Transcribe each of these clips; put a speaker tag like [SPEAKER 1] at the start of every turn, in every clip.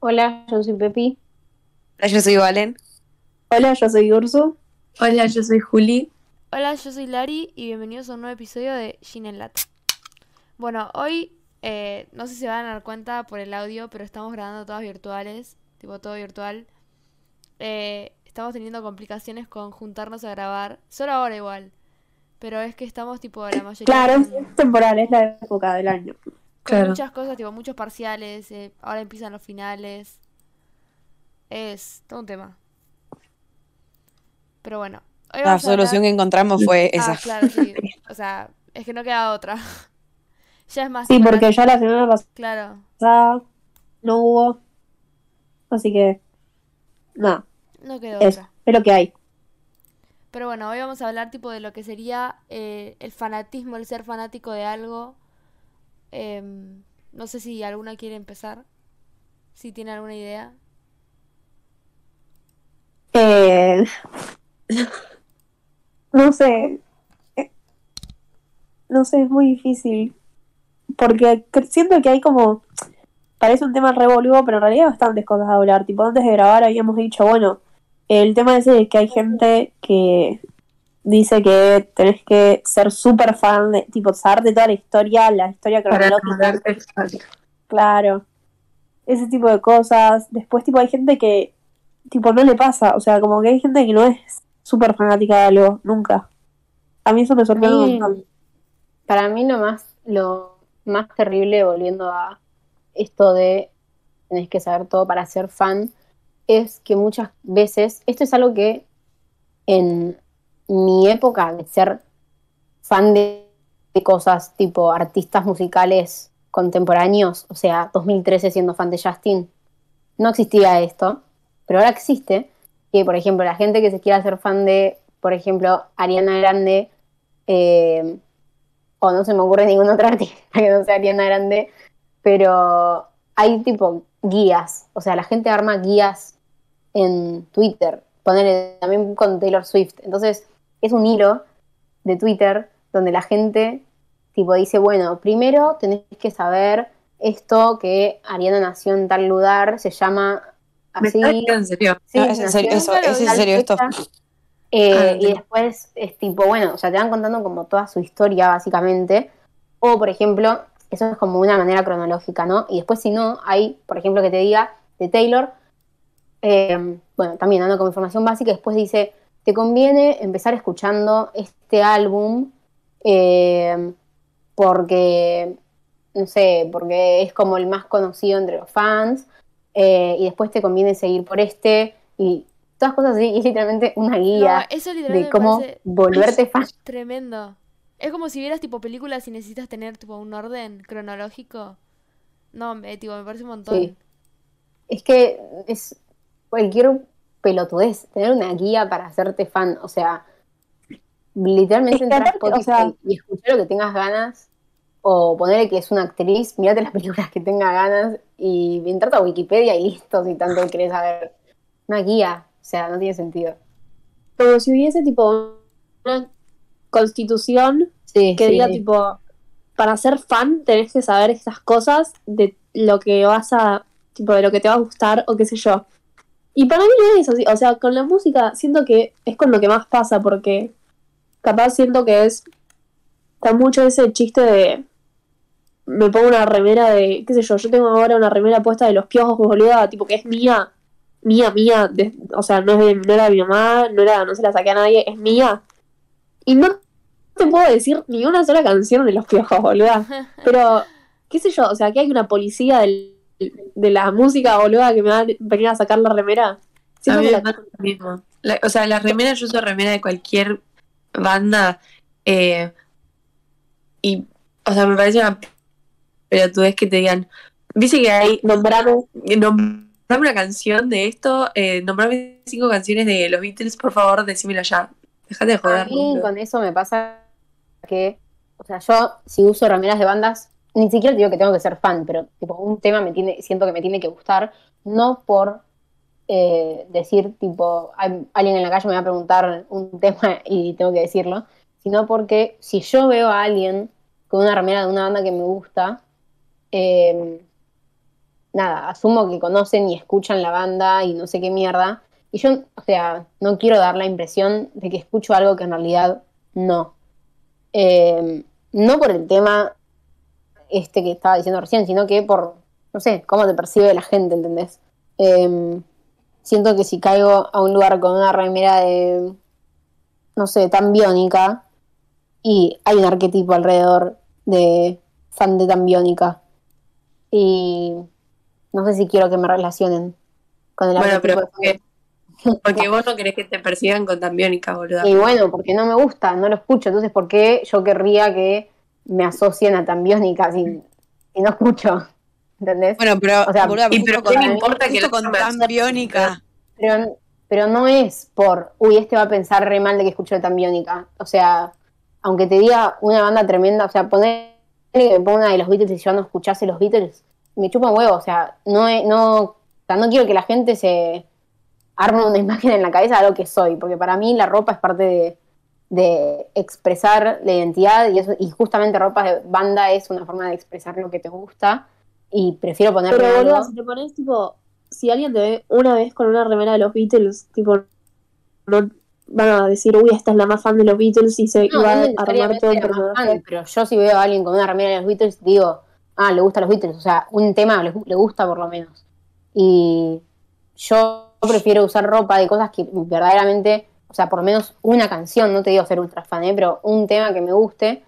[SPEAKER 1] Hola, yo soy Pepi.
[SPEAKER 2] Hola, yo soy Valen.
[SPEAKER 3] Hola, yo soy Ursu.
[SPEAKER 4] Hola, yo soy Juli.
[SPEAKER 5] Hola, yo soy Lari y bienvenidos a un nuevo episodio de Gin en Lata. Bueno, hoy eh, no sé si se van a dar cuenta por el audio, pero estamos grabando todas virtuales, tipo todo virtual. Eh, estamos teniendo complicaciones con juntarnos a grabar, solo ahora igual. Pero es que estamos tipo la mayoría
[SPEAKER 3] Claro, es temporal, es la época del año.
[SPEAKER 5] Con
[SPEAKER 4] Claro.
[SPEAKER 5] muchas cosas, tipo muchos parciales, eh, ahora empiezan los finales. Es todo un tema. Pero bueno, hoy
[SPEAKER 2] La solución que encontramos fue esa.
[SPEAKER 5] Ah, claro, sí. O sea, es que no queda otra. Ya es más
[SPEAKER 3] Sí, porque ya la semana
[SPEAKER 5] Claro,
[SPEAKER 3] pasada no hubo. Así que, nada,
[SPEAKER 5] no quedó
[SPEAKER 3] eso,
[SPEAKER 5] otra.
[SPEAKER 3] es lo que hay.
[SPEAKER 5] Pero bueno, hoy vamos a hablar tipo de lo que sería eh, el fanatismo, el ser fanático de algo. Em, no sé si alguna quiere empezar. Si tiene alguna idea.
[SPEAKER 3] Eh, no sé. Eh, No sé, es muy difícil. Porque siento que hay como. Parece un tema revoludo, pero en realidad hay bastantes cosas a hablar. Tipo, antes de grabar habíamos dicho, bueno, el tema ese de que hay gente que dice que tenés que ser súper fan de, tipo, saber de toda la historia, la historia
[SPEAKER 4] Para
[SPEAKER 3] cronológica. Claro. Ese tipo de cosas. Después, tipo, hay gente que, tipo, no le pasa. O sea, como que hay gente que no es súper fanática de algo, nunca. A mí eso me sorprende
[SPEAKER 1] mí-. Para mí lo más, lo más terrible, volviendo a esto de tenés que saber todo para ser fan, es que muchas veces, esto es algo que en mi época de ser fan de, cosas tipo artistas musicales contemporáneos, o sea, 2013 siendo fan de Justin, no existía esto, pero ahora existe, que por ejemplo la gente que se quiera hacer fan de, por ejemplo, Ariana Grande, eh, o no se me ocurre ningún otro artista que no sea Ariana Grande, pero hay tipo guías, o sea, la gente arma guías en Twitter, ponerle también con Taylor Swift, entonces es un hilo de Twitter donde la gente tipo dice, bueno, primero tenés que saber esto que Ariana nació en tal lugar, se llama
[SPEAKER 4] ¿Me
[SPEAKER 1] así.
[SPEAKER 4] estás diciendo en serio?
[SPEAKER 1] Sí,
[SPEAKER 2] No, es en serio, eso, es en serio esto.
[SPEAKER 1] fecha. Eh,
[SPEAKER 4] Ah,
[SPEAKER 1] y después es tipo, bueno, o sea, te van contando como toda su historia, básicamente. O, por ejemplo, eso es como una manera cronológica, ¿no? Y después, si no, hay, por ejemplo, que te diga de Taylor, eh, bueno, también dando como información básica, después dice, te conviene empezar escuchando este álbum eh, porque, no sé, porque es como el más conocido entre los fans, eh, y después te conviene seguir por este, y todas cosas así, y es literalmente una
[SPEAKER 5] No,
[SPEAKER 1] guía
[SPEAKER 5] eso literalmente
[SPEAKER 1] de cómo volverte fan.
[SPEAKER 5] tremendo. Es como si vieras tipo películas y necesitas tener tipo un orden cronológico. No, me, tipo, me parece un montón.
[SPEAKER 1] Sí. Es que es cualquier pelotudez, tener una guía para hacerte fan, o sea, literalmente entrar a
[SPEAKER 3] o
[SPEAKER 1] Spotify
[SPEAKER 3] sea-
[SPEAKER 1] y escuchar lo que tengas ganas, o ponerle que es una actriz, mirate las películas que tenga ganas y entrarte a Wikipedia y listo, si tanto querés saber. Una guía, o sea, no tiene sentido.
[SPEAKER 3] Como si hubiese, tipo, una constitución
[SPEAKER 1] Sí,
[SPEAKER 3] que
[SPEAKER 1] sí,
[SPEAKER 3] diga,
[SPEAKER 1] sí.
[SPEAKER 3] tipo, para ser fan tenés que saber estas cosas de lo que vas a, tipo, de lo que te va a gustar o qué sé yo. Y para mí no es así, o sea, con la música siento que es con lo que más pasa, porque capaz siento que es, está mucho ese chiste de, me pongo una remera de, qué sé yo, yo tengo ahora una remera puesta de los piojos, boluda, tipo que es mía, mía, mía, de- o sea, no, es de- no era de mi mamá, no, era, no se la saqué a nadie, es mía. Y no te puedo decir ni una sola canción de los piojos, boluda. Pero, qué sé yo, o sea, que hay una policía del- de la música, boluda, que me va a venir a sacar la remera.
[SPEAKER 4] A mí
[SPEAKER 3] que
[SPEAKER 4] me
[SPEAKER 3] la-
[SPEAKER 4] lo mismo. La- o sea, las remeras, yo uso remera de cualquier banda. eh, y, o sea, me parece una pelotudez que te digan, dice que hay,
[SPEAKER 3] nombrame,
[SPEAKER 4] nombrame una canción de esto, eh, nombrame cinco canciones de los Beatles, por favor, decímelo ya. Déjate de
[SPEAKER 1] A
[SPEAKER 4] joder.
[SPEAKER 1] mí
[SPEAKER 4] boludo.
[SPEAKER 1] con eso me pasa que, o sea, yo si uso remeras de bandas, ni siquiera digo que tengo que ser fan, pero tipo un tema me tiene, siento que me tiene que gustar, no por eh, decir tipo, alguien en la calle me va a preguntar un tema y tengo que decirlo, sino porque si yo veo a alguien con una remera de una banda que me gusta, eh, nada, asumo que conocen y escuchan la banda y no sé qué mierda. Y yo, o sea, no quiero dar la impresión de que escucho algo que en realidad no. Eh, no por el tema este que estaba diciendo recién, sino que por, no sé, cómo te percibe la gente, ¿entendés? Eh, siento que si caigo a un lugar con una remera de, no sé, tan biónica, y hay un arquetipo alrededor de fan de tan biónica, y no sé si quiero que me relacionen con el
[SPEAKER 4] Bueno,
[SPEAKER 1] arquetipo
[SPEAKER 4] pero
[SPEAKER 1] de fan
[SPEAKER 4] porque, porque vos no querés que te persigan con tan biónica, boluda.
[SPEAKER 1] Y bueno, porque no me gusta, no lo escucho. Entonces, ¿por qué yo querría que me asocien a tan biónica si, si no escucho? ¿Entendés?
[SPEAKER 2] Bueno, pero,
[SPEAKER 1] O sea,
[SPEAKER 2] boluda,
[SPEAKER 4] y
[SPEAKER 2] justo
[SPEAKER 4] pero
[SPEAKER 2] con,
[SPEAKER 4] ¿qué me importa que la
[SPEAKER 2] con tan biónica.
[SPEAKER 1] Pero, pero no es por, uy, este va a pensar re mal de que escucho de tan biónica. O sea, aunque te diga una banda tremenda, o sea, poner que me ponga una de los Beatles y yo no escuchase los Beatles, me chupa un huevo. O sea, no, es- no, o sea, no quiero que la gente se arme una imagen en la cabeza de lo que soy, porque para mí la ropa es parte de, de expresar la identidad y, eso, y justamente ropa de banda es una forma de expresar lo que te gusta y prefiero ponerme
[SPEAKER 3] Pero boludo, si te pones tipo, si alguien te ve una vez con una remera de los Beatles, tipo, no van a decir, uy, esta es la más fan de los Beatles y se
[SPEAKER 1] No,
[SPEAKER 3] va
[SPEAKER 1] no
[SPEAKER 3] a armar todo el personaje.
[SPEAKER 1] pero yo si veo a alguien con una remera de los Beatles, digo, ah, le gustan los Beatles, o sea, un tema le, le gusta por lo menos. Y yo prefiero usar ropa de cosas que verdaderamente, o sea, por lo menos una canción, no te digo ser ultra fan, ¿eh? pero un tema que me guste,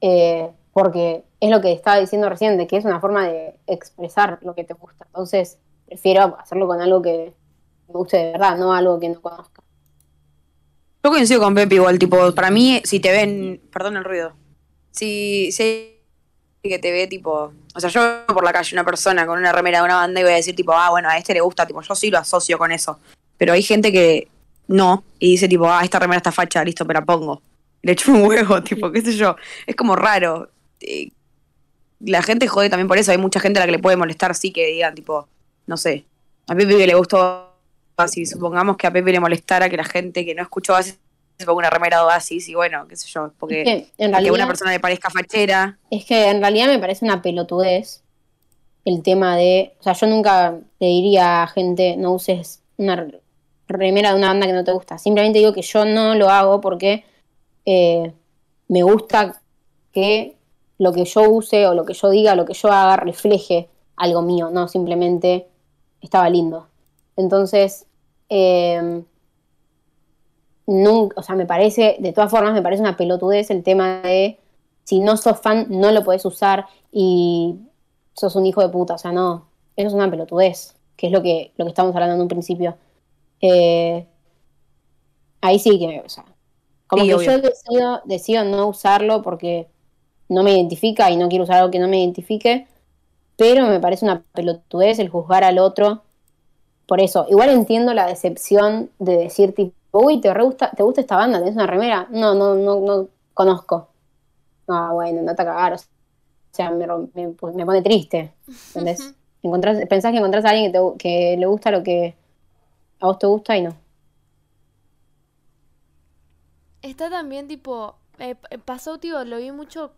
[SPEAKER 1] eh, porque es lo que estaba diciendo recién, de que es una forma de expresar lo que te gusta. Entonces, prefiero hacerlo con algo que me guste de verdad, no algo que no conozca.
[SPEAKER 2] Yo coincido con Pepe igual, tipo, para mí, si te ven, perdón el ruido, si, si que te ve, tipo, o sea, yo por la calle, una persona con una remera de una banda y voy a decir, tipo, ah, bueno, a este le gusta, tipo, yo sí lo asocio con eso, pero hay gente que no, y dice, tipo, ah, esta remera está facha, listo, pero la pongo. Le echo un huevo, tipo, qué sé yo, es como raro. Eh, La gente jode también por eso, hay mucha gente a la que le puede molestar, sí, que digan, tipo, no sé, a Pepe le gustó Oasis, supongamos que a Pepe le molestara que la gente que no escuchó Oasis se ponga una remera de Oasis y bueno, qué sé yo, porque,
[SPEAKER 1] Es que, en realidad,
[SPEAKER 2] una persona le parezca fachera.
[SPEAKER 1] Es que en realidad me parece una pelotudez el tema de. O sea, yo nunca le diría a gente no uses una remera de una banda que no te gusta. Simplemente digo que yo no lo hago porque eh, me gusta que lo que yo use o lo que yo diga, lo que yo haga refleje algo mío, no simplemente estaba lindo. Entonces, eh, nunca, o sea, me parece, de todas formas, me parece una pelotudez el tema de si no sos fan, no lo podés usar y sos un hijo de puta. O sea, no, eso es una pelotudez, que es lo que, lo que estamos hablando en un principio. Eh, ahí sí que, o sea, como
[SPEAKER 2] Sí,
[SPEAKER 1] que
[SPEAKER 2] obvio.
[SPEAKER 1] yo decido, decido no usarlo porque no me identifica y no quiero usar algo que no me identifique, pero me parece una pelotudez el juzgar al otro por eso. Igual entiendo la decepción de decir tipo, uy, te re gusta, te gusta esta banda, tenés una remera. No, no, no, no conozco. Ah, bueno, no te cagar. O sea, me, me, me pone triste. ¿Entendés? Encontrás- pensás que encontrás a alguien que, te- que le gusta lo que a vos te gusta y no.
[SPEAKER 5] Está también tipo, eh, p- pasó, tío, lo vi mucho,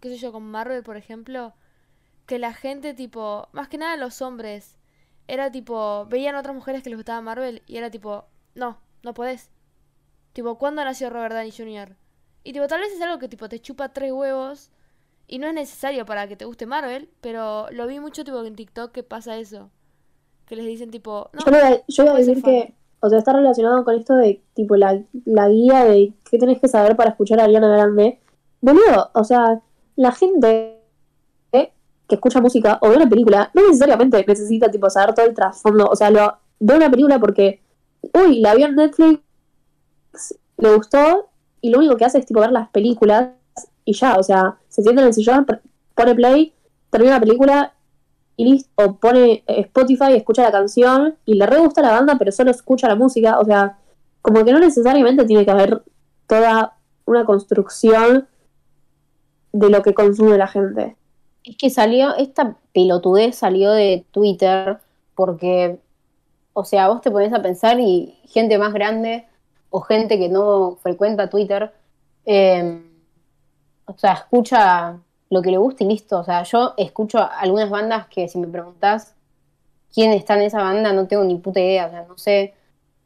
[SPEAKER 5] qué sé yo, con Marvel, por ejemplo, que la gente, tipo, más que nada los hombres, era tipo, veían otras mujeres que les gustaba Marvel y era tipo, no, no podés. Tipo, ¿cuándo nació Robert Downey Jr.? Y tipo, tal vez es algo que tipo te chupa tres huevos y no es necesario para que te guste Marvel, pero lo vi mucho tipo en TikTok que pasa eso. Que les dicen tipo, no,
[SPEAKER 3] Yo voy a, yo voy a decir que, o sea, está relacionado con esto de, tipo, la, la guía de qué tenés que saber para escuchar a Ariana Grande. Boludo, o sea, la gente que escucha música o ve una película no necesariamente necesita, tipo, saber todo el trasfondo. O sea, lo, ve una película porque, uy, la vio en Netflix, le gustó y lo único que hace es, tipo, ver las películas y ya, o sea, se sienta en el sillón, pone play, termina la película y listo, o pone eh, Spotify, escucha la canción y le re gusta la banda, pero solo escucha la música, o sea, como que no necesariamente tiene que haber toda una construcción de lo que consume la gente.
[SPEAKER 1] Es que salió, esta pelotudez salió de Twitter porque, o sea, vos te pones a pensar y gente más grande o gente que no frecuenta Twitter, eh, o sea, escucha lo que le gusta y listo. O sea, yo escucho algunas bandas que si me preguntás, quién está en esa banda, no tengo ni puta idea, o sea, no sé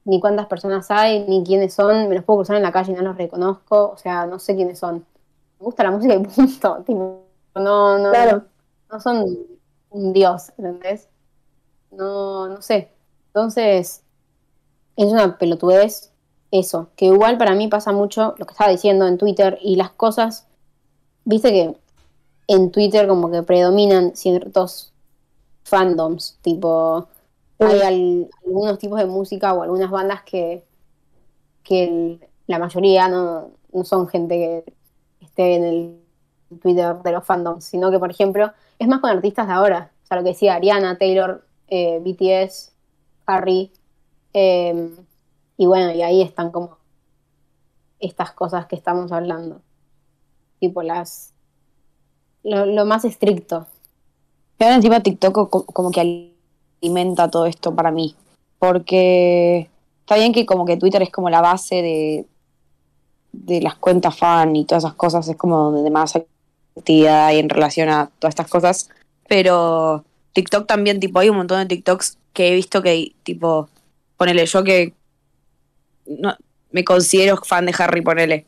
[SPEAKER 1] ni cuántas personas hay, ni quiénes son, me los puedo cruzar en la calle y no los reconozco, o sea, no sé quiénes son. Me gusta la música y punto, tipo, no, no,
[SPEAKER 3] Claro.
[SPEAKER 1] no son un dios, ¿entendés? No, no sé. Entonces, es una pelotudez eso, que igual para mí pasa mucho lo que estaba diciendo en Twitter y las cosas, viste que en Twitter como que predominan ciertos fandoms, tipo, hay al- algunos tipos de música o algunas bandas que, que el- la mayoría no, no son gente que esté en el Twitter de los fandoms, sino que, por ejemplo, es más con artistas de ahora, o sea, lo que decía Ariana, Taylor, eh, BTS, Harry, eh, y bueno, y ahí están como estas cosas que estamos hablando, tipo las, lo, más estricto.
[SPEAKER 2] Y ahora encima TikTok co- como que alimenta todo esto para mí. Porque está bien que como que Twitter es como la base de, de las cuentas fan y todas esas cosas, es como donde más actividad hay en relación a todas estas cosas. Pero TikTok también, tipo, hay un montón de TikToks que he visto que, tipo, ponele, yo que no, me considero fan de Harry, ponele.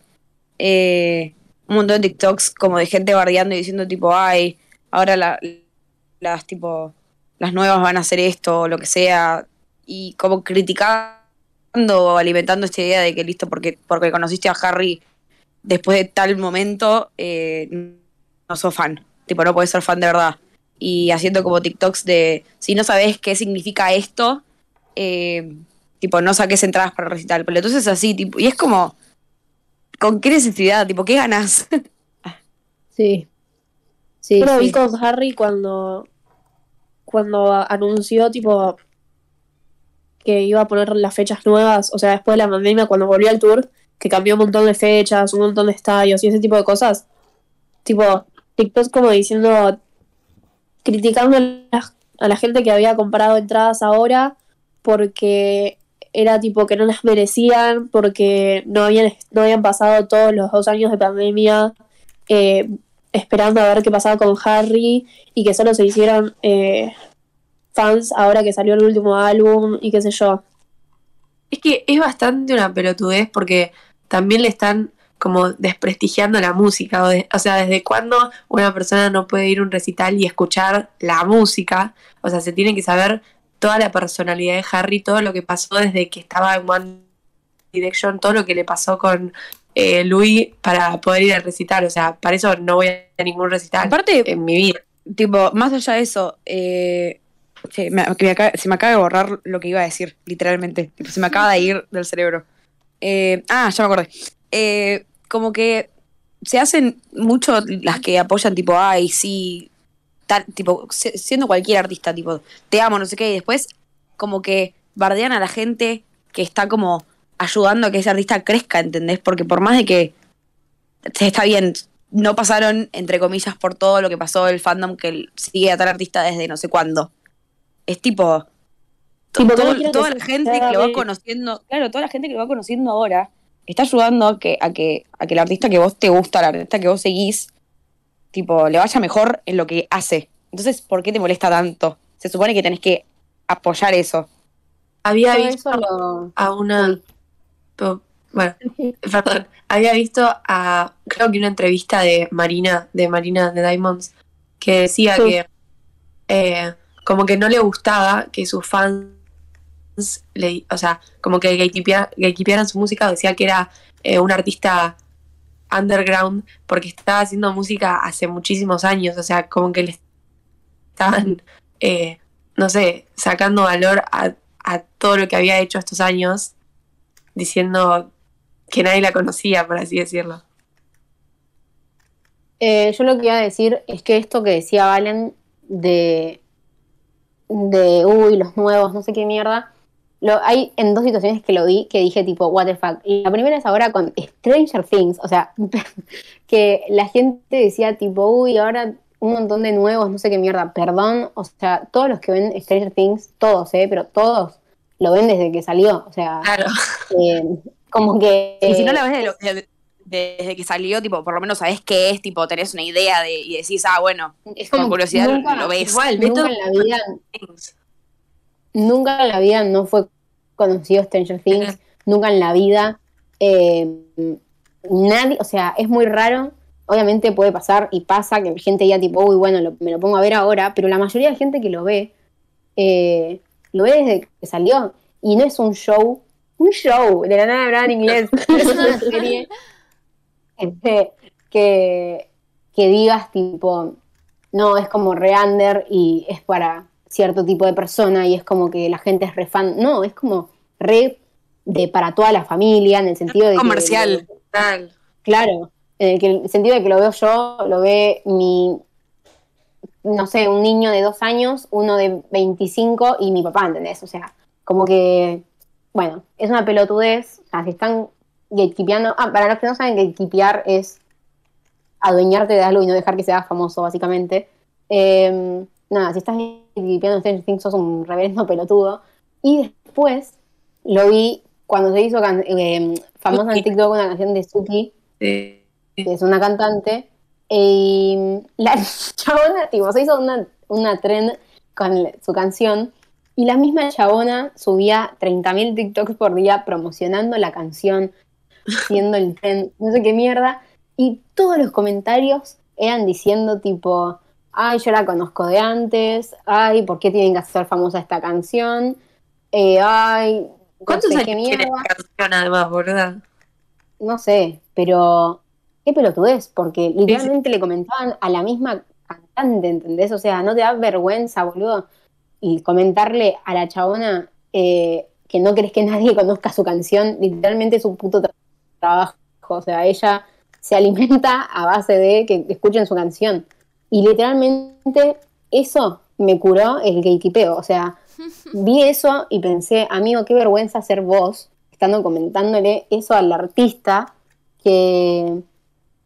[SPEAKER 2] Eh, un montón de TikToks como de gente bardeando y diciendo tipo, ay, ahora la- las tipo las nuevas van a hacer esto o lo que sea y como criticando o alimentando esta idea de que listo porque porque conociste a Harry después de tal momento eh, no sos fan tipo no puedes ser fan de verdad y haciendo como TikToks de si no sabes qué significa esto eh, tipo no saques entradas para el recital pero entonces así tipo y es como con qué necesidad tipo qué ganas
[SPEAKER 1] Sí. Sí,
[SPEAKER 3] Yo lo vi
[SPEAKER 1] sí.
[SPEAKER 3] con Harry cuando, cuando anunció, tipo, que iba a poner las fechas nuevas, o sea, después de la pandemia, cuando volvió al tour, que cambió un montón de fechas, un montón de estadios y ese tipo de cosas. Tipo, TikTok como diciendo, criticando a la, a la gente que había comprado entradas ahora porque era tipo que no las merecían, porque no habían, no habían pasado todos los dos años de pandemia. eh, esperando a ver qué pasaba con Harry y que solo se hicieron eh, fans ahora que salió el último álbum y qué sé yo.
[SPEAKER 4] Es que es bastante una pelotudez porque también le están como desprestigiando la música. O, o sea, ¿desde cuándo una persona no puede ir a un recital y escuchar la música? O sea, se tiene que saber toda la personalidad de Harry, todo lo que pasó desde que estaba en One Direction, todo lo que le pasó con eh, Louis para poder ir al recital. O sea, para eso no voy a ningún recital
[SPEAKER 2] aparte
[SPEAKER 4] en mi vida.
[SPEAKER 2] tipo, más allá de eso, eh, se, me, acaba, se me acaba de borrar lo que iba a decir, literalmente. Tipo, se me acaba de ir del cerebro. Eh, ah, ya me acordé. Eh, como que se hacen mucho las que apoyan, tipo, ay, sí, tipo, siendo cualquier artista, tipo, te amo, no sé qué, y después, como que bardean a la gente que está como ayudando a que ese artista crezca, ¿entendés? Porque por más de que se está bien, no pasaron, entre comillas, por todo lo que pasó el fandom que sigue a tal artista desde no sé cuándo. Es tipo. todo- toda la gente que lo va conociendo, claro, toda la gente que lo va conociendo ahora está ayudando a que, a que, a que el artista que vos te gusta, el artista que vos seguís, tipo, le vaya mejor en lo que hace. Entonces, ¿por qué te molesta tanto? Se supone que tenés que apoyar eso.
[SPEAKER 4] Había visto
[SPEAKER 1] eso lo...
[SPEAKER 4] a una... Bueno, perdón. Había visto a, creo que una entrevista de Marina, de Marina de Diamonds, que decía
[SPEAKER 3] Sí.
[SPEAKER 4] que eh, como que no le gustaba que sus fans, le, o sea, como que gatekeepea- gatekeepearan su música, o decía que era eh, un artista underground porque estaba haciendo música hace muchísimos años, o sea, como que le estaban, eh, no sé, sacando valor a, todo lo que había hecho estos años, diciendo que nadie la conocía, por así decirlo.
[SPEAKER 1] Eh, yo lo que iba a decir es que esto que decía Valen de, de uy, los nuevos, no sé qué mierda, lo, hay en dos situaciones que lo vi que dije tipo, what the fuck. Y la primera es ahora con Stranger Things, o sea, que la gente decía tipo, uy, ahora un montón de nuevos, no sé qué mierda, perdón, o sea, todos los que ven Stranger Things, todos, eh, pero todos lo ven desde que salió, o sea,
[SPEAKER 4] Claro.
[SPEAKER 1] eh, como que...
[SPEAKER 2] Y si no la ves de lo- de- desde que salió, tipo, por lo menos sabés qué es, tipo, tenés una idea de, y decís, ah, bueno,
[SPEAKER 1] es como
[SPEAKER 2] curiosidad
[SPEAKER 1] nunca-
[SPEAKER 2] lo ves.
[SPEAKER 4] Igual, ve
[SPEAKER 1] Nunca
[SPEAKER 4] todo
[SPEAKER 1] en la vida
[SPEAKER 4] Things.
[SPEAKER 1] Nunca en la vida no fue conocido Stranger Things, nunca en la vida. eh, nadie, o sea, es muy raro. Obviamente puede pasar y pasa que gente diga tipo, uy, bueno, lo- me lo pongo a ver ahora, pero la mayoría de gente que lo ve, eh, lo ve desde que salió. Y no es un show, un show, de la nada hablar en inglés, es una serie este, que, que digas tipo, no, es como re under y es para cierto tipo de persona y es como que la gente es re fan. No, es como re de para toda la familia, en el sentido de que-
[SPEAKER 2] Comercial.
[SPEAKER 4] Tal.
[SPEAKER 1] Claro, en el, que, el sentido de que lo veo yo, lo ve mi, no sé, un niño de dos años, uno de 25 y mi papá, ¿entendés? O sea, como que, bueno, es una pelotudez, o sea, si están gatekeepeando, ah, para los que no saben, gatekeepear es adueñarte de algo y no dejar que sea famoso, básicamente. Eh, nada, si estás gatekeepeando Stranger Things sos un reverendo pelotudo. Y después lo vi cuando se hizo eh, famosa en TikTok una canción de Suki, que es una cantante, y la chabona, tipo, se hizo una, una trend con su canción, y la misma chabona subía 30.000 TikToks por día promocionando la canción, haciendo el trend, no sé qué mierda, y todos los comentarios eran diciendo tipo, ay, yo la conozco de antes, ay, ¿por qué tienen que hacer famosa esta canción? Eh, ay, no
[SPEAKER 4] ¿Cuántos
[SPEAKER 1] sé
[SPEAKER 4] años
[SPEAKER 1] qué
[SPEAKER 4] tiene
[SPEAKER 1] mierda
[SPEAKER 4] la canción además, verdad?
[SPEAKER 1] no sé, pero qué pelotudez, porque literalmente le comentaban a la misma cantante, ¿entendés? O sea, no te da vergüenza, boludo, y comentarle a la chabona eh, que no querés que nadie conozca su canción, literalmente es un puto tra- trabajo, o sea, ella se alimenta a base de que escuchen su canción, y literalmente eso me curó el gatekeepeo, o sea, vi eso y pensé, amigo, qué vergüenza ser vos estando comentándole eso al artista que,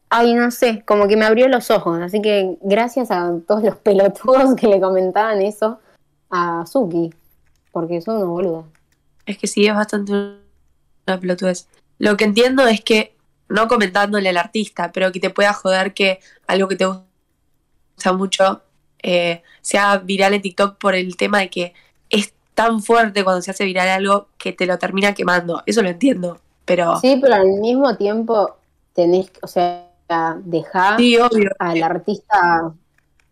[SPEAKER 1] ay, no sé, como que me abrió los ojos. Así que gracias a todos los pelotudos que le comentaban eso a Suki, porque son unos boludos.
[SPEAKER 4] Es que sí, es bastante una pelotudez. Lo que entiendo es que, no comentándole al artista, pero que te pueda joder que algo que te gusta mucho eh, sea viral en TikTok por el tema de que es tan fuerte cuando se hace viral algo que te lo termina quemando. Eso lo entiendo, pero
[SPEAKER 1] Sí, pero al mismo tiempo tenés, o sea, dejar
[SPEAKER 4] sí,
[SPEAKER 1] al artista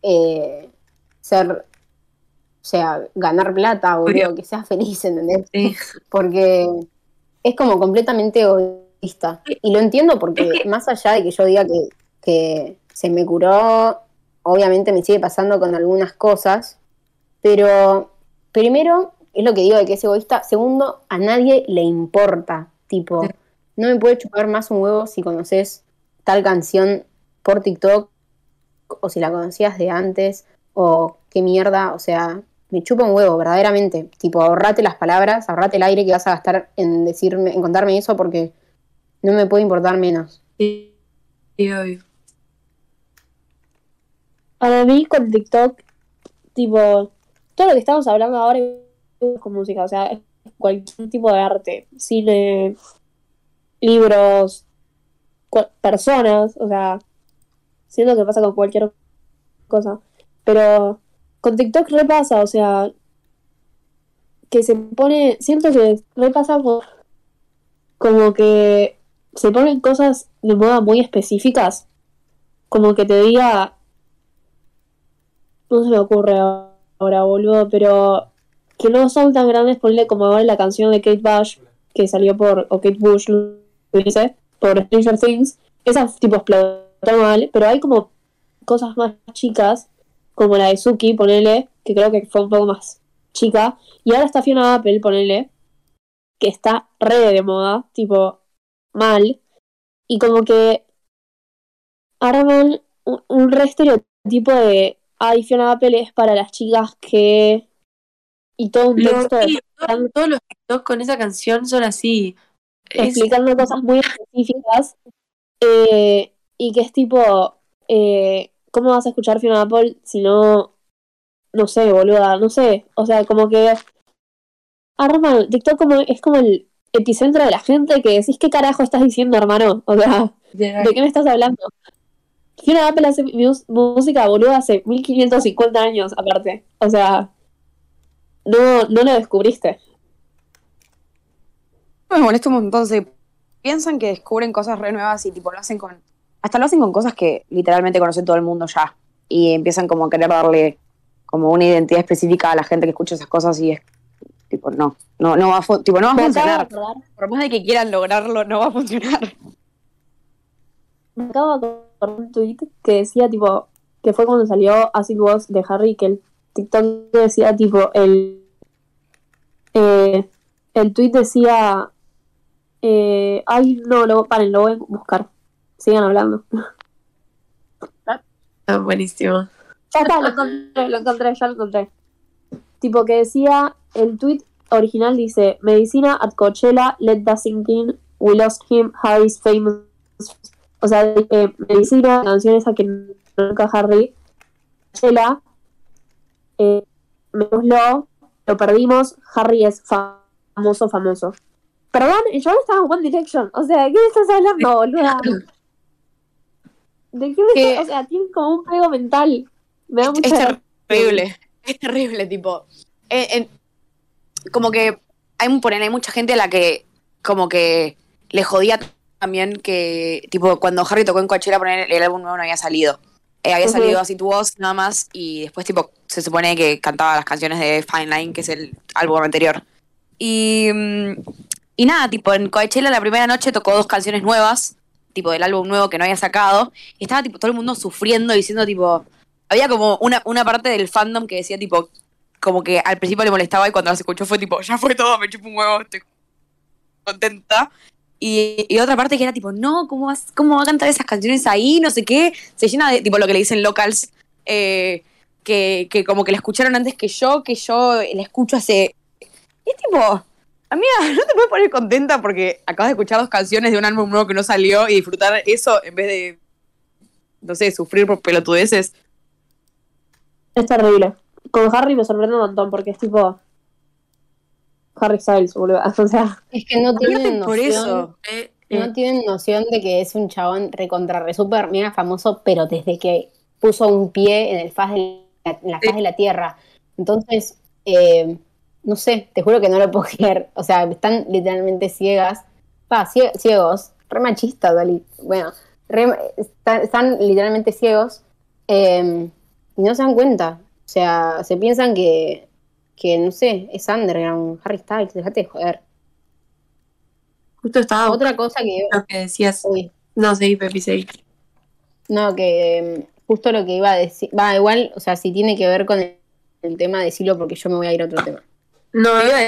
[SPEAKER 1] eh, ser, o sea, ganar plata,
[SPEAKER 4] Obvio.
[SPEAKER 1] que sea feliz, ¿entendés?
[SPEAKER 4] Sí.
[SPEAKER 1] porque es como completamente egoísta. Y lo entiendo porque más allá de que yo diga que, que se me curó, obviamente me sigue pasando con algunas cosas, pero primero es lo que digo de que es egoísta, segundo, a nadie le importa, tipo, no me puede chupar más un huevo si conoces tal canción por TikTok o si la conocías de antes o qué mierda, o sea, me chupa un huevo, verdaderamente. Tipo, ahorrate las palabras, ahorrate el aire que vas a gastar en decirme, en contarme eso porque no me puede importar menos.
[SPEAKER 4] Sí, sí, obvio.
[SPEAKER 3] Para mí con TikTok, tipo, todo lo que estamos hablando ahora es con música, o sea, es cualquier tipo de arte, cine, libros, personas, o sea, siento que pasa con cualquier cosa. Pero con TikTok repasa, o sea, que se pone, siento que repasa por- como que se ponen cosas de moda muy específicas, como que te diga, no se me ocurre ahora, boludo, pero que no son tan grandes, ponle como ahora la canción de Kate Bush, que salió por, o Kate Bush, dice, por Stranger Things, esas tipo explotó mal, pero hay como cosas más chicas, como la de Suki, ponele, que creo que fue un poco más chica, y ahora está Fiona Apple, ponele, que está re de moda, tipo, mal, y como que arman un, un re estereotipo de, ay, Fiona Apple es para las chicas que... Y todo un
[SPEAKER 4] Lo
[SPEAKER 3] texto de
[SPEAKER 4] vi, todos, los TikTok con esa canción son así. Es-
[SPEAKER 3] explicando cosas muy específicas eh, y que es tipo, eh, ¿cómo vas a escuchar Fiona Apple si no, no sé, boluda, no sé, o sea, como que arman, TikTok como, es como el epicentro de la gente que decís, ¿qué carajo estás diciendo, hermano? O sea, ¿de qué me estás hablando? Fiona Apple hace música, boluda, hace 1550 años, aparte, o sea, no, no lo descubriste.
[SPEAKER 2] Me molesta un montón. se piensan que descubren cosas re nuevas y tipo lo hacen con. Hasta lo hacen con cosas que literalmente conoce todo el mundo ya. Y empiezan como a querer darle como una identidad específica a la gente que escucha esas cosas y es tipo, no, no, no va a, tipo, no va a funcionar. Por más de que quieran lograrlo, no va a funcionar.
[SPEAKER 3] me acabo de un tweet que decía tipo que fue cuando salió Acid Was de Harry que el TikTok decía tipo el eh, el tweet decía eh, ay no lo paren lo voy a buscar. Sigan hablando
[SPEAKER 4] Ah, buenísimo.
[SPEAKER 3] ya está lo encontré lo encontré ya lo encontré. Tipo que decía el tweet original dice medicina at Coachella let that sink in we lost him Harry's famous o sea eh, medicina canción esa que nunca Harry Coachella eh, menoslo, lo perdimos Harry es famoso famoso perdón yo estaba en One Direction o sea ¿de qué me estás hablando boluda? ¿de qué me
[SPEAKER 2] Que-
[SPEAKER 3] estás o sea tiene como un pego mental me da
[SPEAKER 2] Es
[SPEAKER 3] mucha
[SPEAKER 2] terrible. Es terrible, tipo. eh, como que hay, un- ponen, hay mucha gente a la que como que le jodía también que, tipo, cuando Harry tocó en Coachella, poner el álbum nuevo no había salido. Eh, había salido así tu voz nada más y después, tipo, se supone que cantaba las canciones de Fine Line, que es el álbum anterior. Y, mm, y nada, tipo, en Coachella la primera noche tocó dos canciones nuevas, tipo, del álbum nuevo que no había sacado. Y estaba, tipo, todo el mundo sufriendo, diciendo, tipo, había como una, una parte del fandom que decía, tipo, como que al principio le molestaba y cuando las escuchó fue tipo, ya fue todo, me chupo un huevo, estoy contenta. Y, otra parte que era tipo, no, ¿cómo, ¿cómo va a cantar esas canciones ahí? No sé qué. Se llena de, tipo, lo que le dicen locals, eh, que, que como que la escucharon antes que yo, que yo la escucho hace... Es tipo, amiga, no te puedes poner contenta porque acabas de escuchar dos canciones de un álbum nuevo que no salió y disfrutar eso en vez de, no sé, sufrir por pelotudeces.
[SPEAKER 3] Es terrible. Con Harry me sorprende un montón porque es tipo. Harry Styles, boludo. O sea,
[SPEAKER 1] Es que no tienen
[SPEAKER 2] por
[SPEAKER 1] noción,
[SPEAKER 2] eso.
[SPEAKER 4] Eh, eh,
[SPEAKER 1] no tienen noción de que es un chabón recontra re super mega famoso, pero desde que puso un pie en el faz de la, en la faz de la tierra. Entonces, eh, no sé, te juro que no lo puedo creer. O sea, están literalmente ciegas. Cie- ciegos. Re machistas, Dali. Bueno, re- están, están literalmente ciegos eh, y no se dan cuenta. O sea, se piensan que, que no sé, es underground, Harry Styles, déjate de joder.
[SPEAKER 4] justo estaba
[SPEAKER 1] Otra cosa que.
[SPEAKER 4] lo que decías.
[SPEAKER 1] Uy,
[SPEAKER 4] No, seguí, Pepi, seguí.
[SPEAKER 1] no, que eh, justo lo que iba a decir. Va, igual, o sea, si tiene que ver con el, el tema, decirlo porque yo me voy a ir a otro tema.
[SPEAKER 4] No, iba a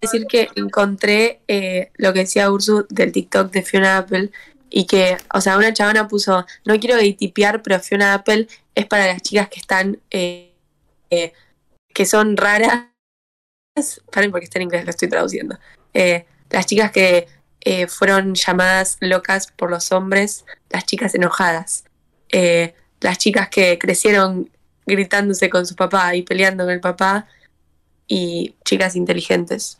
[SPEAKER 4] decir que encontré eh, lo que decía Ursu del TikTok de Fiona Apple y que, o sea, una chavana puso, no quiero tipear, pero Fiona Apple es para las chicas que están, eh, eh, que son raras. Paren porque está en inglés, lo estoy traduciendo. Eh, las chicas que eh, fueron llamadas locas por los hombres, las chicas enojadas. Eh, las chicas que crecieron gritándose con su papá y peleando con el papá y chicas inteligentes.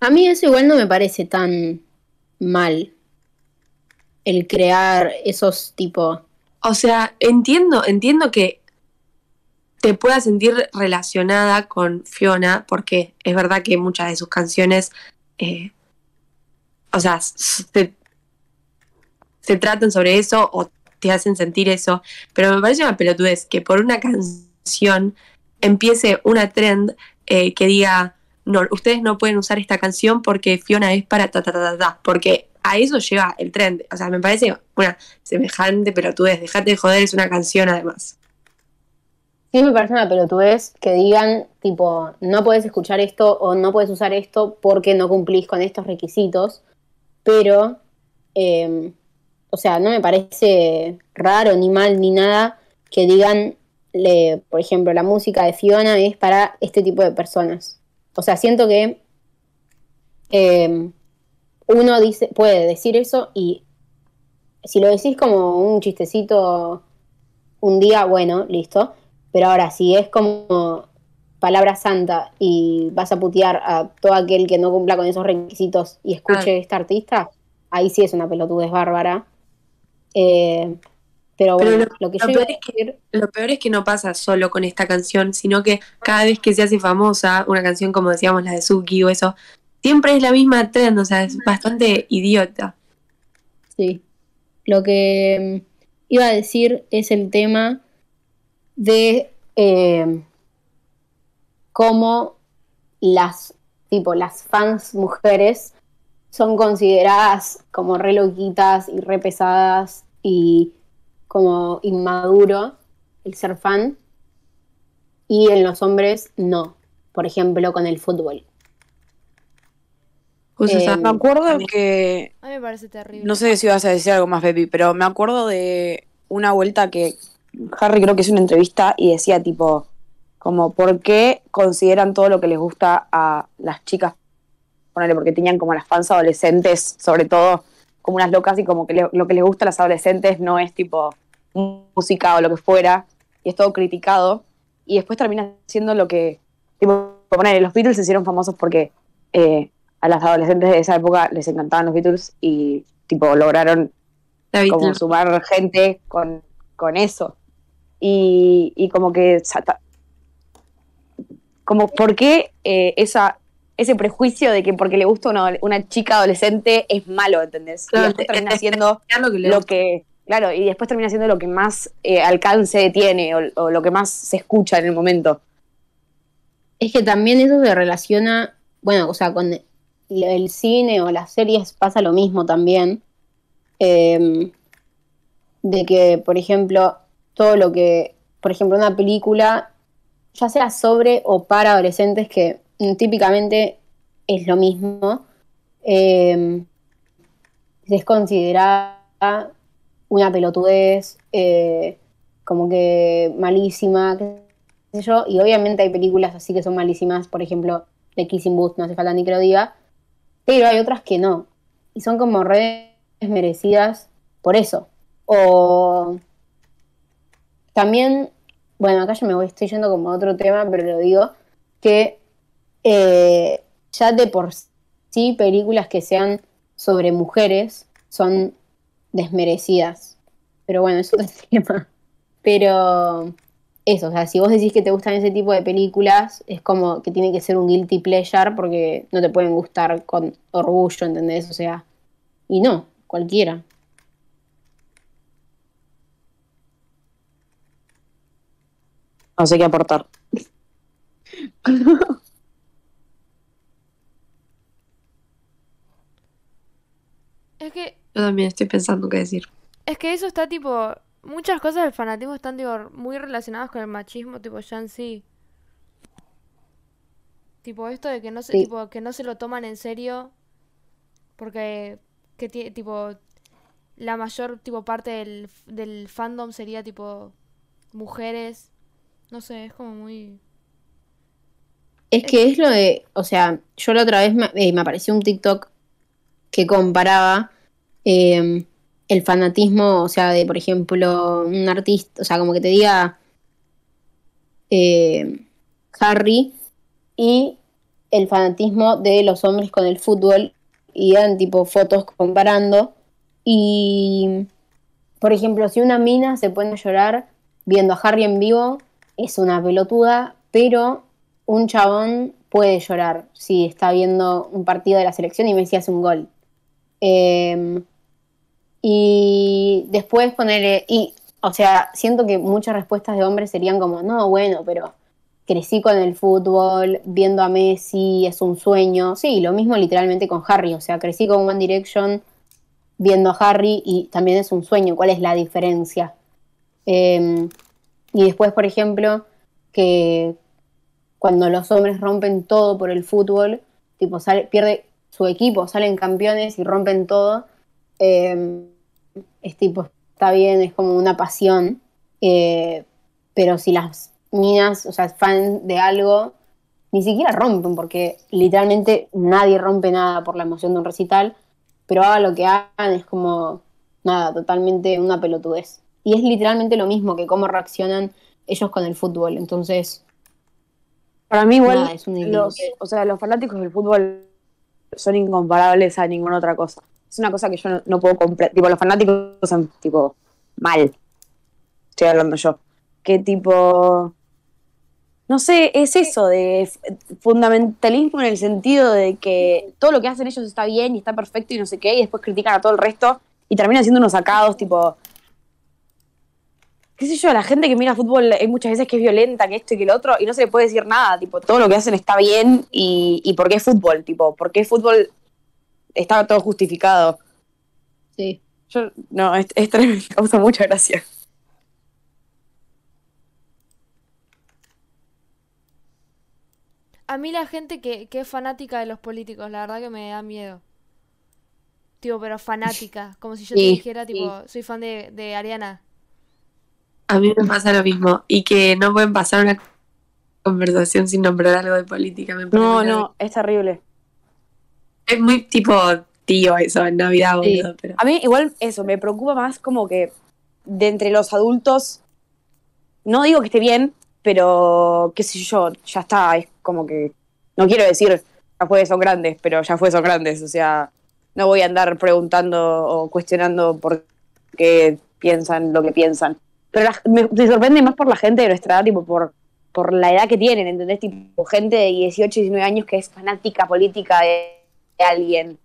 [SPEAKER 1] A mí eso igual no me parece tan mal. El crear esos tipos.
[SPEAKER 4] O sea, entiendo, entiendo que te puedas sentir relacionada con Fiona, porque es verdad que muchas de sus canciones, eh, o sea, se, se tratan sobre eso o te hacen sentir eso, pero me parece una pelotudez que por una canción empiece una trend eh, que diga, no, ustedes no pueden usar esta canción porque Fiona es para ta ta ta ta, ta", porque a eso lleva el trend, o sea, me parece una semejante pelotudez, dejate de joder, es una canción además.
[SPEAKER 1] Sí me parece una pelotudez que digan, tipo, no puedes escuchar esto o no puedes usar esto porque no cumplís con estos requisitos, pero, eh, o sea, no me parece raro ni mal ni nada que digan, le- por ejemplo, la música de Fiona es para este tipo de personas. O sea, siento que eh, uno dice, puede decir eso y si lo decís como un chistecito un día, bueno, listo. Pero ahora, si es como palabra santa y vas a putear a todo aquel que no cumpla con esos requisitos y escuche a esta artista, ahí sí es una pelotudez bárbara. Eh, Pero
[SPEAKER 4] Pero
[SPEAKER 1] bueno,
[SPEAKER 4] lo-
[SPEAKER 1] lo, que
[SPEAKER 4] lo
[SPEAKER 1] yo iba a
[SPEAKER 4] peor es
[SPEAKER 1] decir,
[SPEAKER 4] Lo peor es que no pasa solo con esta canción, sino que cada vez que se hace famosa, una canción como decíamos la de Suki o eso, siempre es la misma trend, o sea, es bastante idiota.
[SPEAKER 1] sí. Lo que mm, iba a decir es el tema de eh, cómo las, tipo, las fans mujeres son consideradas como re loquitas y re pesadas y como inmaduro el ser fan y en los hombres no. Por ejemplo, con el fútbol.
[SPEAKER 4] Justo
[SPEAKER 1] Eh,
[SPEAKER 4] esa-
[SPEAKER 2] Me acuerdo
[SPEAKER 4] También.
[SPEAKER 2] que
[SPEAKER 5] A mí me parece terrible.
[SPEAKER 2] No sé si vas a decir algo más, Pepi, pero me acuerdo de una vuelta que Harry creo que hizo una entrevista y decía tipo, como, ¿por qué consideran todo lo que les gusta a las chicas? Ponele, porque tenían como las fans adolescentes, sobre todo, como unas locas y como que le- lo que les gusta a las adolescentes no es tipo música o lo que fuera, y es todo criticado, y después termina siendo lo que, tipo, ponele, los Beatles se hicieron famosos porque eh, a las adolescentes de esa época les encantaban los Beatles y tipo lograron como sumar gente con, con eso. Y, y como que como por qué eh, esa, ese prejuicio de que porque le gusta una, una chica adolescente es malo, ¿entendés?
[SPEAKER 4] Claro,
[SPEAKER 2] y después
[SPEAKER 4] te-
[SPEAKER 2] termina
[SPEAKER 4] te-
[SPEAKER 2] siendo
[SPEAKER 4] lo que
[SPEAKER 2] lo claro, y después termina siendo lo que más eh, alcance tiene o, o lo que más se escucha en el momento.
[SPEAKER 1] Es que también eso se relaciona, bueno, o sea, con el cine o las series pasa lo mismo también. eh, de que, por ejemplo, todo lo que, por ejemplo, una película, ya sea sobre o para adolescentes, que mm, típicamente es lo mismo, eh, es considerada una pelotudez, eh, como que malísima, qué sé yo, y obviamente hay películas así que son malísimas, por ejemplo, de Kissing Booth, no hace falta ni que lo diga, pero hay otras que no, y son como redes merecidas por eso. O también, bueno, acá yo me voy, estoy yendo como a otro tema, pero lo digo, que eh, ya de por sí películas que sean sobre mujeres son desmerecidas. Pero bueno, es otro tema. Pero eso, o sea, si vos decís que te gustan ese tipo de películas, es como que tiene que ser un guilty pleasure porque no te pueden gustar con orgullo, ¿entendés? O sea, y no, cualquiera.
[SPEAKER 2] No sé qué aportar.
[SPEAKER 5] Es que,
[SPEAKER 4] Yo también estoy pensando qué decir.
[SPEAKER 5] es que eso está tipo. Muchas cosas del fanatismo están tipo muy relacionadas con el machismo, tipo ya en sí. Tipo esto de que no se,
[SPEAKER 1] Sí.
[SPEAKER 5] tipo, que no se lo toman en serio. Porque que ti- tipo la mayor tipo parte del, del fandom sería tipo mujeres. No sé, es como muy.
[SPEAKER 1] Es que es lo de, o sea, yo la otra vez me, eh, me apareció un TikTok que comparaba eh, el fanatismo, o sea, de, por ejemplo, un artista, o sea, como que te diga eh, Harry y el fanatismo de los hombres con el fútbol y dan tipo fotos comparando y, por ejemplo, si una mina se pone a llorar viendo a Harry en vivo, es una pelotuda, pero un chabón puede llorar si está viendo un partido de la selección y Messi hace un gol. Eh, y después ponerle, y, o sea, siento que muchas respuestas de hombres serían como, no, bueno, pero crecí con el fútbol, viendo a Messi, es un sueño. Sí, lo mismo literalmente con Harry, o sea, crecí con One Direction viendo a Harry y también es un sueño. ¿Cuál es la diferencia? Eh, y después, por ejemplo, que cuando los hombres rompen todo por el fútbol, tipo sale, pierde su equipo, salen campeones y rompen todo, eh, es tipo, está bien, es como una pasión, eh, pero si las minas, o sea, fan de algo, ni siquiera rompen, porque literalmente nadie rompe nada por la emoción de un recital, pero haga lo que hagan, es como, nada, totalmente una pelotudez. Y es literalmente lo mismo que cómo reaccionan ellos con el fútbol, entonces...
[SPEAKER 2] Para mí igual
[SPEAKER 1] Nada, es una
[SPEAKER 2] los, o sea, los fanáticos del fútbol son incomparables a ninguna otra cosa. Es una cosa que yo no, no puedo comprar. Tipo, los fanáticos son tipo mal. estoy hablando yo. Que tipo, no sé, es eso de fundamentalismo en el sentido de que todo lo que hacen ellos está bien y está perfecto y no sé qué, y después critican a todo el resto y terminan siendo unos sacados, tipo, qué sé yo, la gente que mira fútbol hay muchas veces que es violenta, que esto y que lo otro, y no se le puede decir nada, tipo, todo lo que hacen está bien y, y ¿por qué fútbol? Tipo, ¿por qué fútbol está todo justificado?
[SPEAKER 1] Sí.
[SPEAKER 2] Yo, no, es, esto me causa mucha gracia.
[SPEAKER 5] A mí la gente que, que es fanática de los políticos, la verdad que me da miedo. Tipo, pero fanática. Como si yo te dijera, tipo, soy fan de, de Ariana.
[SPEAKER 4] A mí me pasa lo mismo. Y que no pueden pasar una conversación sin nombrar algo de política. Me
[SPEAKER 2] No, no, es terrible.
[SPEAKER 4] Es muy tipo tío eso en Navidad,
[SPEAKER 1] Sí.
[SPEAKER 4] boludo. Pero...
[SPEAKER 2] A mí igual eso, me preocupa más como que de entre los adultos, no digo que esté bien, pero qué sé yo, ya está, es como que, no quiero decir, ya fue, son grandes, pero ya fue, son grandes, o sea, no voy a andar preguntando o cuestionando por qué piensan lo que piensan. Pero la- me, sorprende más por la gente de nuestra edad, tipo, por, por la edad que tienen, ¿entendés? Tipo, gente de 18, 19 años que es fanática política de, de alguien.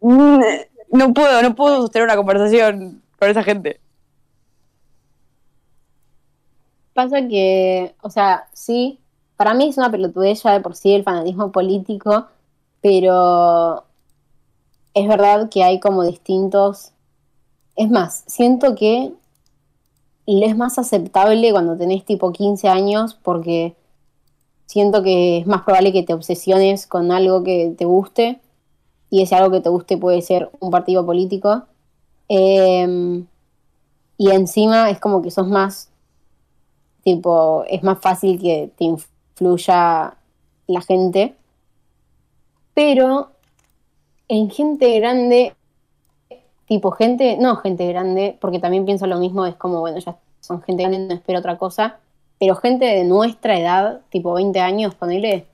[SPEAKER 2] Mm, No puedo, no puedo sostener una conversación con esa gente.
[SPEAKER 1] Pasa que, o sea, sí, para mí es una pelotudez ya de por sí el fanatismo político, pero es verdad que hay como distintos... Es más, siento que es más aceptable cuando tenés tipo 15 años porque siento que es más probable que te obsesiones con algo que te guste y ese algo que te guste puede ser un partido político. Em, y encima es como que sos más tipo, es más fácil que te influya la gente. Pero en gente grande, tipo gente, no gente grande, porque también pienso lo mismo, es como, bueno, ya son gente grande, no espero otra cosa, pero gente de nuestra edad, tipo 20 años, ponele,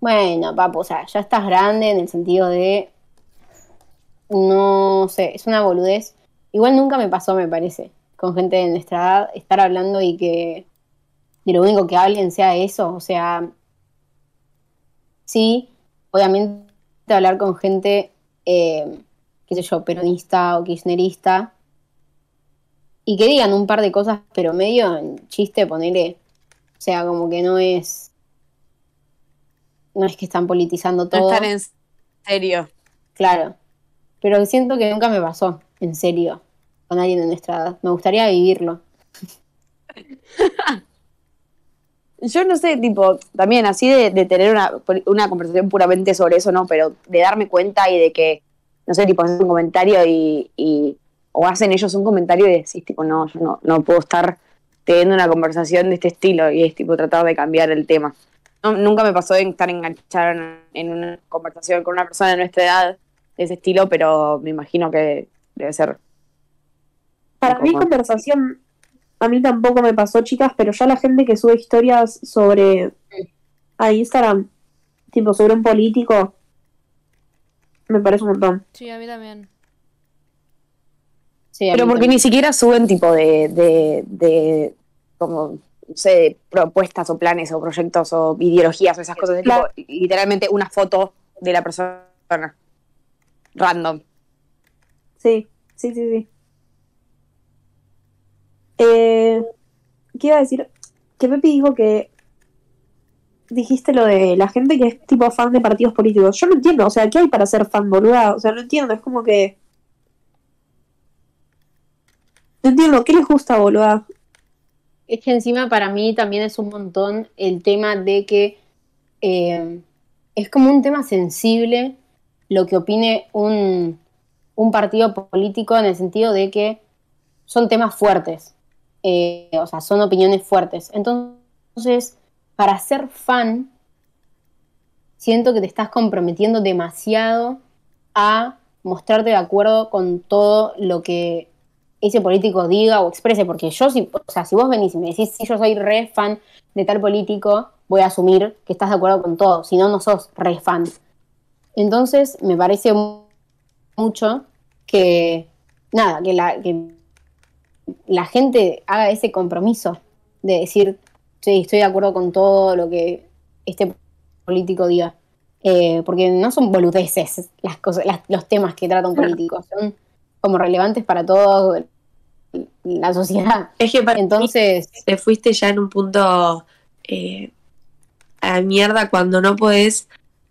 [SPEAKER 1] bueno, papo, o sea, ya estás grande en el sentido de, no sé, es una boludez. Igual nunca me pasó, me parece, con gente de nuestra edad, estar hablando y que de lo único que hablen sea eso, o sea, sí, obviamente hablar con gente, eh, qué sé yo, peronista o kirchnerista, y que digan un par de cosas, pero medio en chiste, ponele, o sea, como que no es, no es que están politizando
[SPEAKER 2] No
[SPEAKER 1] todo,
[SPEAKER 2] están en serio.
[SPEAKER 1] claro, pero siento que nunca me pasó, en serio, con alguien de nuestra edad, me gustaría vivirlo.
[SPEAKER 2] Yo no sé, tipo, también así de, de tener una, una conversación puramente sobre eso, no, pero de darme cuenta y de que, no sé, tipo, haces un comentario y, y- o hacen ellos un comentario y decís, tipo, no, yo no, no puedo estar teniendo una conversación de este estilo y es, tipo, tratar de cambiar el tema. No, nunca me pasó de estar enganchada en, una conversación con una persona de nuestra edad de ese estilo, pero me imagino que debe ser.
[SPEAKER 3] Para mí conversación, a mí tampoco me pasó, chicas, pero ya la gente que sube historias sobre a Instagram, tipo sobre un político, me parece un montón.
[SPEAKER 5] Sí, a mí también.
[SPEAKER 1] Sí, a
[SPEAKER 2] Pero porque
[SPEAKER 1] también.
[SPEAKER 2] ni siquiera suben tipo de, de, de como, no sé, de propuestas o planes o proyectos o ideologías o esas cosas. Es
[SPEAKER 3] Claro.
[SPEAKER 2] tipo, literalmente una foto de la persona. Random.
[SPEAKER 3] Sí, sí, sí, sí. Eh, ¿Qué iba a decir? Que Pepi dijo que dijiste lo de la gente que es tipo fan de partidos políticos. Yo no entiendo, o sea, ¿qué hay para ser fan, boluda? O sea, no entiendo, es como que... No entiendo, ¿qué les gusta, boluda?
[SPEAKER 1] Es que encima para mí también es un montón el tema de que eh, es como un tema sensible lo que opine un, un partido político en el sentido de que son temas fuertes, eh, o sea, son opiniones fuertes. Entonces, para ser fan, siento que te estás comprometiendo demasiado a mostrarte de acuerdo con todo lo que ese político diga o exprese, porque yo, si, o sea, si vos venís y me decís, si yo soy re fan de tal político, voy a asumir que estás de acuerdo con todo, si no, no sos re fan. Entonces, me parece mu- mucho que, nada, que, la, que la gente haga ese compromiso de decir, sí, estoy de acuerdo con todo lo que este político diga. Eh, porque no son boludeces las cosas, las- los temas que trata un político, son como relevantes para toda la sociedad.
[SPEAKER 4] Es que para mí
[SPEAKER 1] Entonces,
[SPEAKER 4] te fuiste ya en un punto eh, a mierda cuando no podés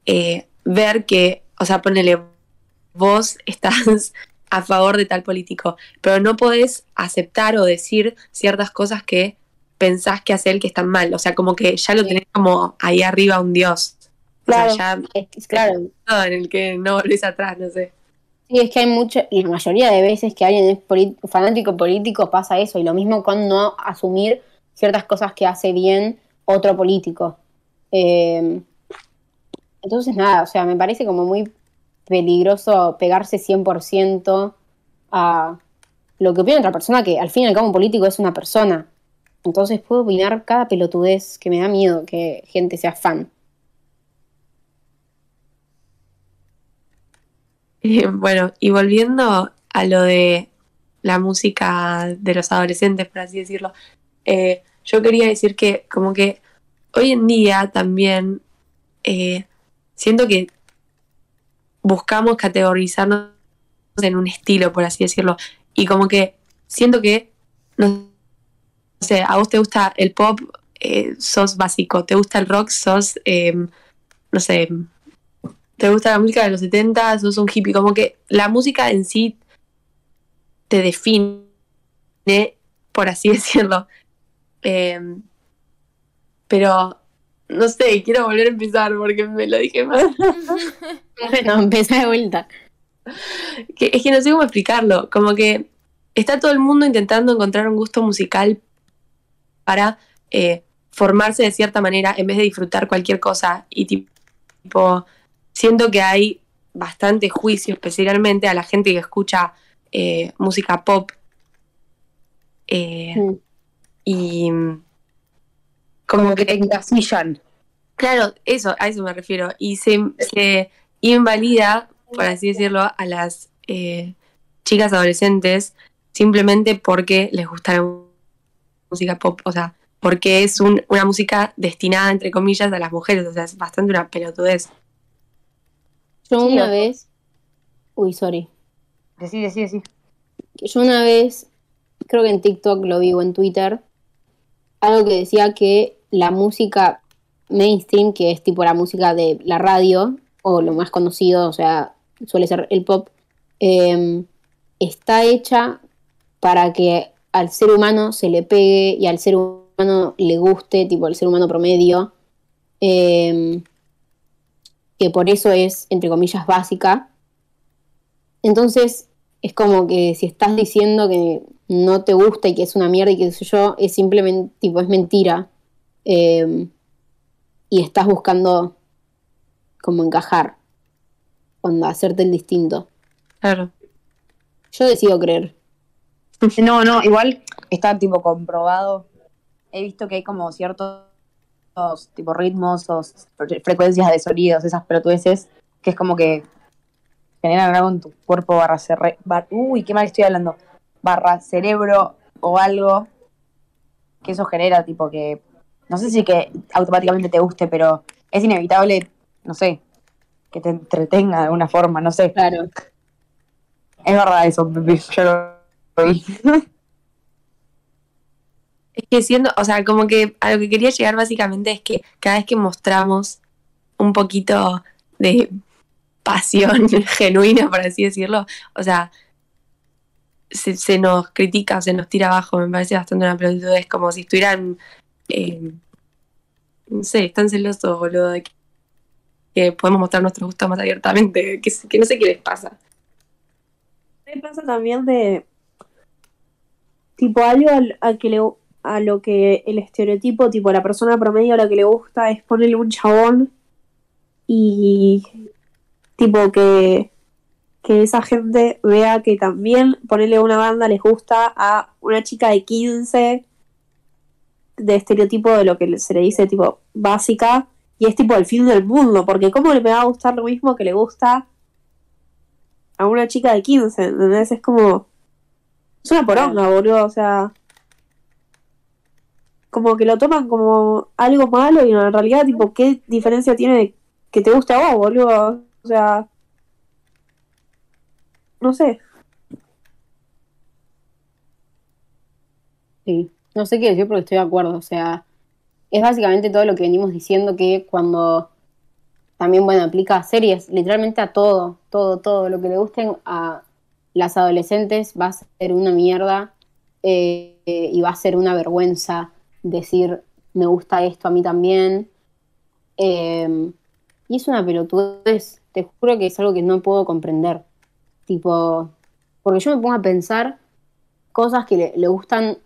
[SPEAKER 4] eh, ver que, o sea, ponele, vos estás a favor de tal político, pero no podés aceptar o decir ciertas cosas que pensás que hace él que están mal. O sea, como que ya lo tenés como ahí arriba un dios.
[SPEAKER 3] Claro.
[SPEAKER 4] O sea, ya
[SPEAKER 1] es, claro,
[SPEAKER 4] en el que no volvés atrás, no sé.
[SPEAKER 1] Sí, es que hay mucha, y la mayoría de veces que alguien es fanático político pasa eso, y lo mismo con no asumir ciertas cosas que hace bien otro político. Eh, entonces, nada, o sea, me parece como muy peligroso pegarse 100% a lo que opina otra persona, que al fin y al cabo un político es una persona. Entonces puedo opinar cada pelotudez que me da miedo que gente sea fan.
[SPEAKER 4] Eh, bueno, y volviendo a lo de la música de los adolescentes, por así decirlo, eh, yo quería decir que como que hoy en día también eh, siento que buscamos categorizarnos en un estilo, por así decirlo, y como que siento que, no sé, a vos te gusta el pop, eh, sos básico, te gusta el rock, sos, eh, no sé, te gusta la música de los 70, sos un hippie, como que la música en sí te define, por así decirlo. Eh, pero, no sé, quiero volver a empezar porque me lo dije mal.
[SPEAKER 1] Bueno, empecé de vuelta.
[SPEAKER 4] Que- es que no sé cómo explicarlo, como que está todo el mundo intentando encontrar un gusto musical para eh, formarse de cierta manera en vez de disfrutar cualquier cosa y tipo, siento que hay bastante juicio, especialmente a la gente que escucha eh, música pop eh,
[SPEAKER 1] Mm.
[SPEAKER 4] y
[SPEAKER 2] Como que te encasillan.
[SPEAKER 4] Claro, eso, a eso me refiero. Y se, se invalida, por así decirlo, a las eh, chicas adolescentes simplemente porque les gusta la música pop. O sea, porque es un- una música destinada, entre comillas, a las mujeres. O sea, es bastante una pelotudez.
[SPEAKER 1] Yo
[SPEAKER 2] Sí,
[SPEAKER 1] una vez. Uy, sorry.
[SPEAKER 2] Decí, decí, decí.
[SPEAKER 1] que Yo una vez, creo que en TikTok lo vi o en Twitter, algo que decía que la música mainstream, que es tipo la música de la radio, o lo más conocido, o sea, suele ser el pop, eh, está hecha para que al ser humano se le pegue y al ser humano le guste, tipo el ser humano promedio, eh, que por eso es, entre comillas, básica. Entonces, es como que si estás diciendo que no te gusta y que es una mierda y que sé yo, es simplemente, tipo, es mentira. Eh, y estás buscando como encajar, cuando hacerte el distinto.
[SPEAKER 4] Claro.
[SPEAKER 1] Yo decido creer.
[SPEAKER 2] No, no, igual está tipo comprobado. He visto que hay como ciertos tipo ritmos o fre- frecuencias de sonidos, esas pelotudeces, que es como que generan algo en tu cuerpo barra cerre- bar- uy, qué mal estoy hablando, barra cerebro o algo que eso genera, tipo que, no sé si que automáticamente te guste, pero es inevitable, no sé, que te entretenga de alguna forma, no sé.
[SPEAKER 1] Claro.
[SPEAKER 2] Es verdad eso, yo lo.
[SPEAKER 4] Es que siendo, o sea, como que a lo que quería llegar básicamente es que cada vez que mostramos un poquito de pasión genuina, por así decirlo, o sea, se, se nos critica, se nos tira abajo, me parece bastante una pelotudez, como si estuvieran, eh, no sé, están celosos, boludo, de que, que podemos mostrar nuestro gusto más abiertamente, que, que no sé qué les pasa.
[SPEAKER 3] Me pasa también de tipo algo al, al que le a lo que el estereotipo, tipo la persona promedio a la que le gusta es ponerle un chabón y tipo que, que esa gente vea que también ponerle una banda les gusta a una chica de 15 de estereotipo de lo que se le dice tipo básica y es tipo el fin del mundo, porque cómo le va a gustar lo mismo que le gusta a una chica de 15, ¿entendés? Es como Es una poronga, boludo, o sea. Como que lo toman como algo malo y en realidad, tipo, ¿qué diferencia tiene de que te guste a vos, boludo? O sea. No sé.
[SPEAKER 1] Sí, no sé qué decir porque estoy de acuerdo. O sea, es básicamente todo lo que venimos diciendo que cuando también, bueno, aplica a series, literalmente a todo, todo, todo. Lo que le gusten a las adolescentes va a ser una mierda eh, y va a ser una vergüenza decir, me gusta esto a mí también. Eh, y es una pelotudez, te juro que es algo que no puedo comprender. Tipo, porque yo me pongo a pensar cosas que le, le gustan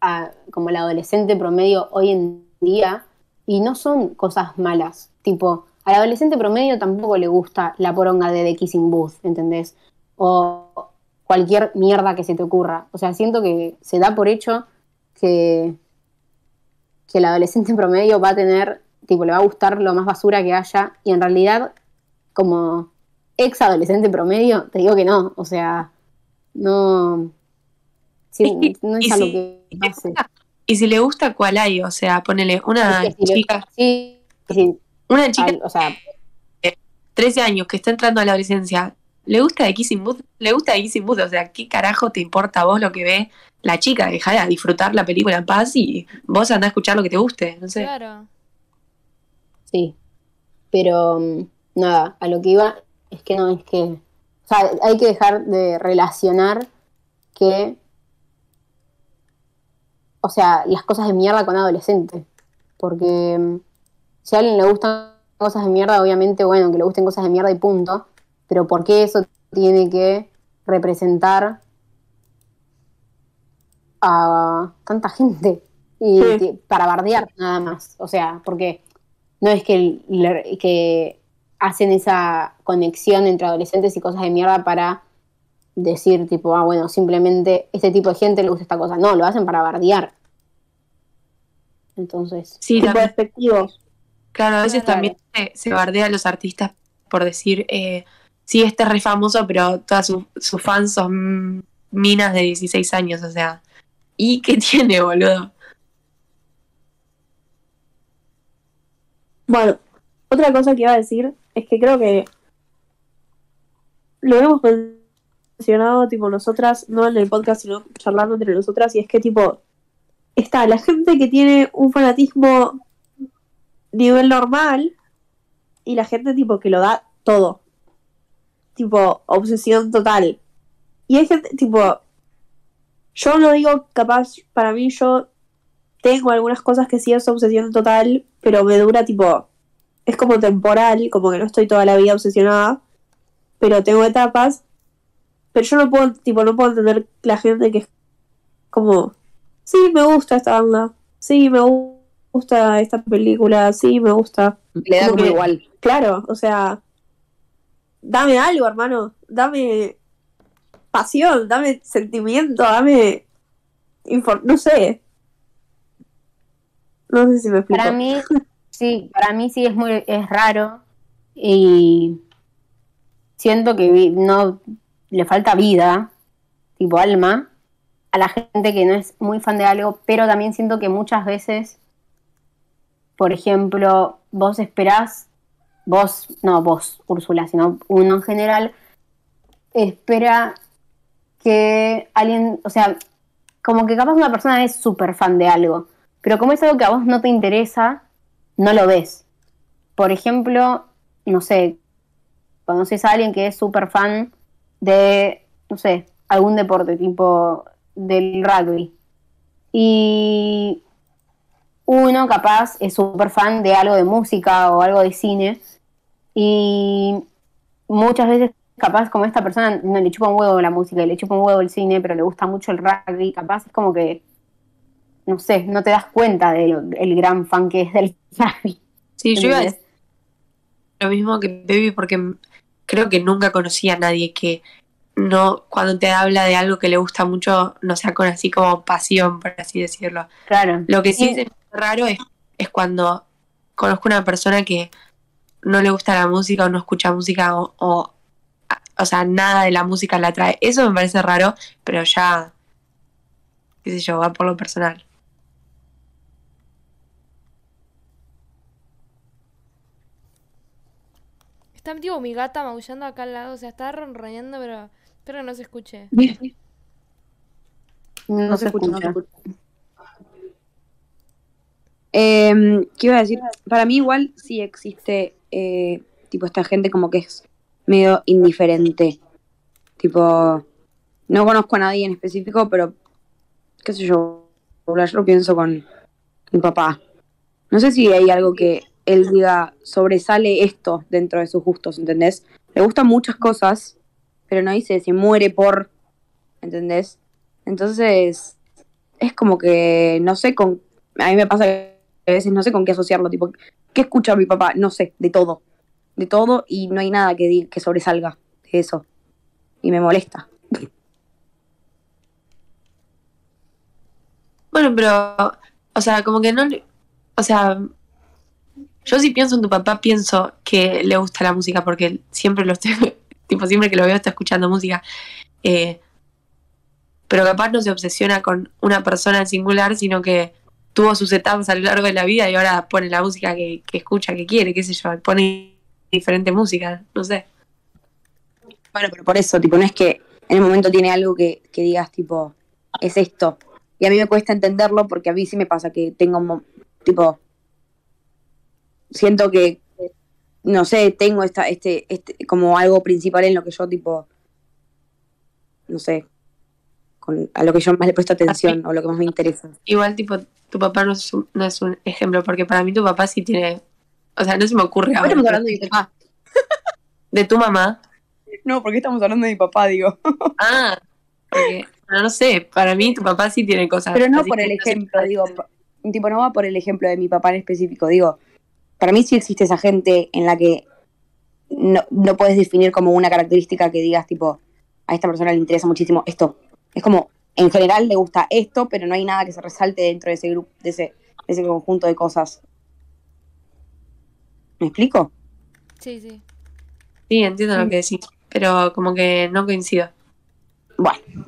[SPEAKER 1] a como el adolescente promedio hoy en día y no son cosas malas. Tipo, al adolescente promedio tampoco le gusta la poronga de The Kissing Booth, ¿entendés? O cualquier mierda que se te ocurra. O sea, siento que se da por hecho que, que el adolescente promedio va a tener, tipo, le va a gustar lo más basura que haya y en realidad, como ex adolescente promedio, te digo que no. O sea, no... sí, no es algo
[SPEAKER 4] si-
[SPEAKER 1] que pase.
[SPEAKER 4] Y si le gusta cuál hay, o sea, ponele una
[SPEAKER 1] Es que si le-
[SPEAKER 4] chica,
[SPEAKER 1] sí, sí,
[SPEAKER 4] una chica
[SPEAKER 1] al- o sea,
[SPEAKER 4] de 13 años que está entrando a la adolescencia, ¿le gusta de Kissing Booth? ¿Le gusta de Kissing Booth? O sea, ¿qué carajo te importa a vos lo que ve la chica? Dejá de disfrutar la película en paz y vos andá a escuchar lo que te guste, no sé.
[SPEAKER 5] Claro.
[SPEAKER 1] Sí, pero mm, nada, a lo que iba es que no, es que, o sea, hay que dejar de relacionar que, o sea, las cosas de mierda con adolescente, porque mm, si a alguien le gustan cosas de mierda, obviamente, bueno, que le gusten cosas de mierda y punto, pero ¿por qué eso tiene que representar a tanta gente? Y
[SPEAKER 3] Sí.
[SPEAKER 1] para bardear nada más, o sea, porque no es que, hacen esa conexión entre adolescentes y cosas de mierda para decir tipo, ah, bueno, simplemente este tipo de gente le gusta esta cosa. No, lo hacen para bardear. Entonces,
[SPEAKER 4] Sí,
[SPEAKER 3] despectivos.
[SPEAKER 4] claro, a veces
[SPEAKER 1] Claro.
[SPEAKER 4] también se, se bardea a los artistas por decir, eh, sí, este es re famoso, pero todas sus sus fans son minas de 16 años, o sea. ¿Y qué tiene, boludo?
[SPEAKER 3] Bueno, otra cosa que iba a decir es que creo que lo hemos mencionado, tipo, nosotras, no en el podcast, sino charlando entre nosotras, y es que, tipo, está la gente que tiene un fanatismo nivel normal y la gente, tipo, que lo da todo. Tipo, obsesión total. Y hay gente, tipo, yo no digo capaz, para mí yo tengo algunas cosas que sí es obsesión total, pero me dura tipo, es como temporal, como que no estoy toda la vida obsesionada, pero tengo etapas, pero yo no puedo, tipo, no puedo entender la gente que es como, sí, me gusta esta banda, sí, me gu- gusta esta película, sí, me gusta.
[SPEAKER 1] le da
[SPEAKER 3] como
[SPEAKER 1] como
[SPEAKER 3] que-
[SPEAKER 1] igual.
[SPEAKER 3] Claro, o sea, dame algo, hermano, dame pasión, dame sentimiento, dame, no sé. No sé si me explico.
[SPEAKER 1] Para mí, sí, para mí sí es muy, es raro y siento que no le falta vida, tipo alma, a la gente que no es muy fan de algo, pero también siento que muchas veces, por ejemplo, vos esperás, vos, no vos, Úrsula, sino uno en general, espera que alguien, o sea, como que capaz una persona es súper fan de algo, pero como es algo que a vos no te interesa, no lo ves. Por ejemplo, no sé, conoces a alguien que es súper fan de, no sé, algún deporte, tipo del rugby. Y uno capaz es súper fan de algo de música o algo de cine. Y muchas veces capaz como esta persona no le chupa un huevo la música le chupa un huevo el cine, pero le gusta mucho el rugby, capaz es como que, no sé, no te das cuenta del gran fan que es del rugby.
[SPEAKER 4] Sí, yo iba a decir lo mismo que Baby porque creo que nunca conocí a nadie que no, cuando te habla de algo que le gusta mucho, no sea con así como pasión, por así decirlo.
[SPEAKER 1] Claro.
[SPEAKER 4] Lo que sí
[SPEAKER 1] Sí.
[SPEAKER 4] es raro es, es cuando conozco una persona que no le gusta la música o no escucha música o, o, o sea, nada de la música la atrae. Eso me parece raro, pero ya qué sé yo, va por lo personal.
[SPEAKER 5] Está tipo mi gata maullando acá al lado, o sea, está ronroneando, pero espero que no se escuche.
[SPEAKER 1] No,
[SPEAKER 2] se escucha. Eh, ¿Qué iba a decir? Para mí igual sí existe eh, tipo esta gente como que es medio indiferente. Tipo, no conozco a nadie en específico, pero qué sé yo, yo lo pienso con mi papá. No sé si hay algo que él diga sobresale esto dentro de sus gustos, ¿entendés? Le gustan muchas cosas, pero no dice si muere por, ¿entendés? Entonces, es como que no sé con, a mí me pasa que a veces no sé con qué asociarlo, tipo, ¿qué escucha mi papá? No sé, de todo, de todo y no hay nada que, que sobresalga de eso. Y me molesta.
[SPEAKER 4] Bueno, pero, o sea, como que no. O sea, yo si pienso en tu papá, pienso que le gusta la música porque siempre lo estoy. tipo, siempre que lo veo está escuchando música. Eh, pero capaz no se obsesiona con una persona en singular, sino que tuvo sus etapas a lo largo de la vida y ahora pone la música que, que escucha, que quiere, qué sé yo, pone diferente música, no sé.
[SPEAKER 2] Bueno, pero por eso, tipo, no es que en el momento tiene algo que, que digas, tipo, es esto. Y a mí me cuesta entenderlo porque a mí sí me pasa que tengo, tipo, siento que, no sé, tengo esta, este, este, como algo principal en lo que yo, tipo, no sé, con, a lo que yo más le presto atención o lo que más me interesa.
[SPEAKER 4] Igual, tipo, tu papá no es un, no es un ejemplo, porque para mí tu papá sí tiene. O sea, no se me ocurre ahora.
[SPEAKER 2] estamos hablando de mi papá.
[SPEAKER 4] De tu mamá.
[SPEAKER 2] No, porque estamos hablando de mi papá, digo.
[SPEAKER 4] Ah, porque, no sé, para mí tu papá sí tiene cosas.
[SPEAKER 2] Pero no por el
[SPEAKER 4] no
[SPEAKER 2] ejemplo, digo, pa- tipo, no va por el ejemplo de mi papá en específico, digo, para mí sí existe esa gente en la que no, no puedes definir como una característica que digas, tipo, a esta persona le interesa muchísimo esto. Es como, en general le gusta esto, pero no hay nada que se resalte dentro de ese grupo, de ese, de ese conjunto de cosas. ¿Me explico?
[SPEAKER 5] Sí, sí.
[SPEAKER 4] Sí, entiendo lo que decís, pero como que no coincido.
[SPEAKER 2] Bueno,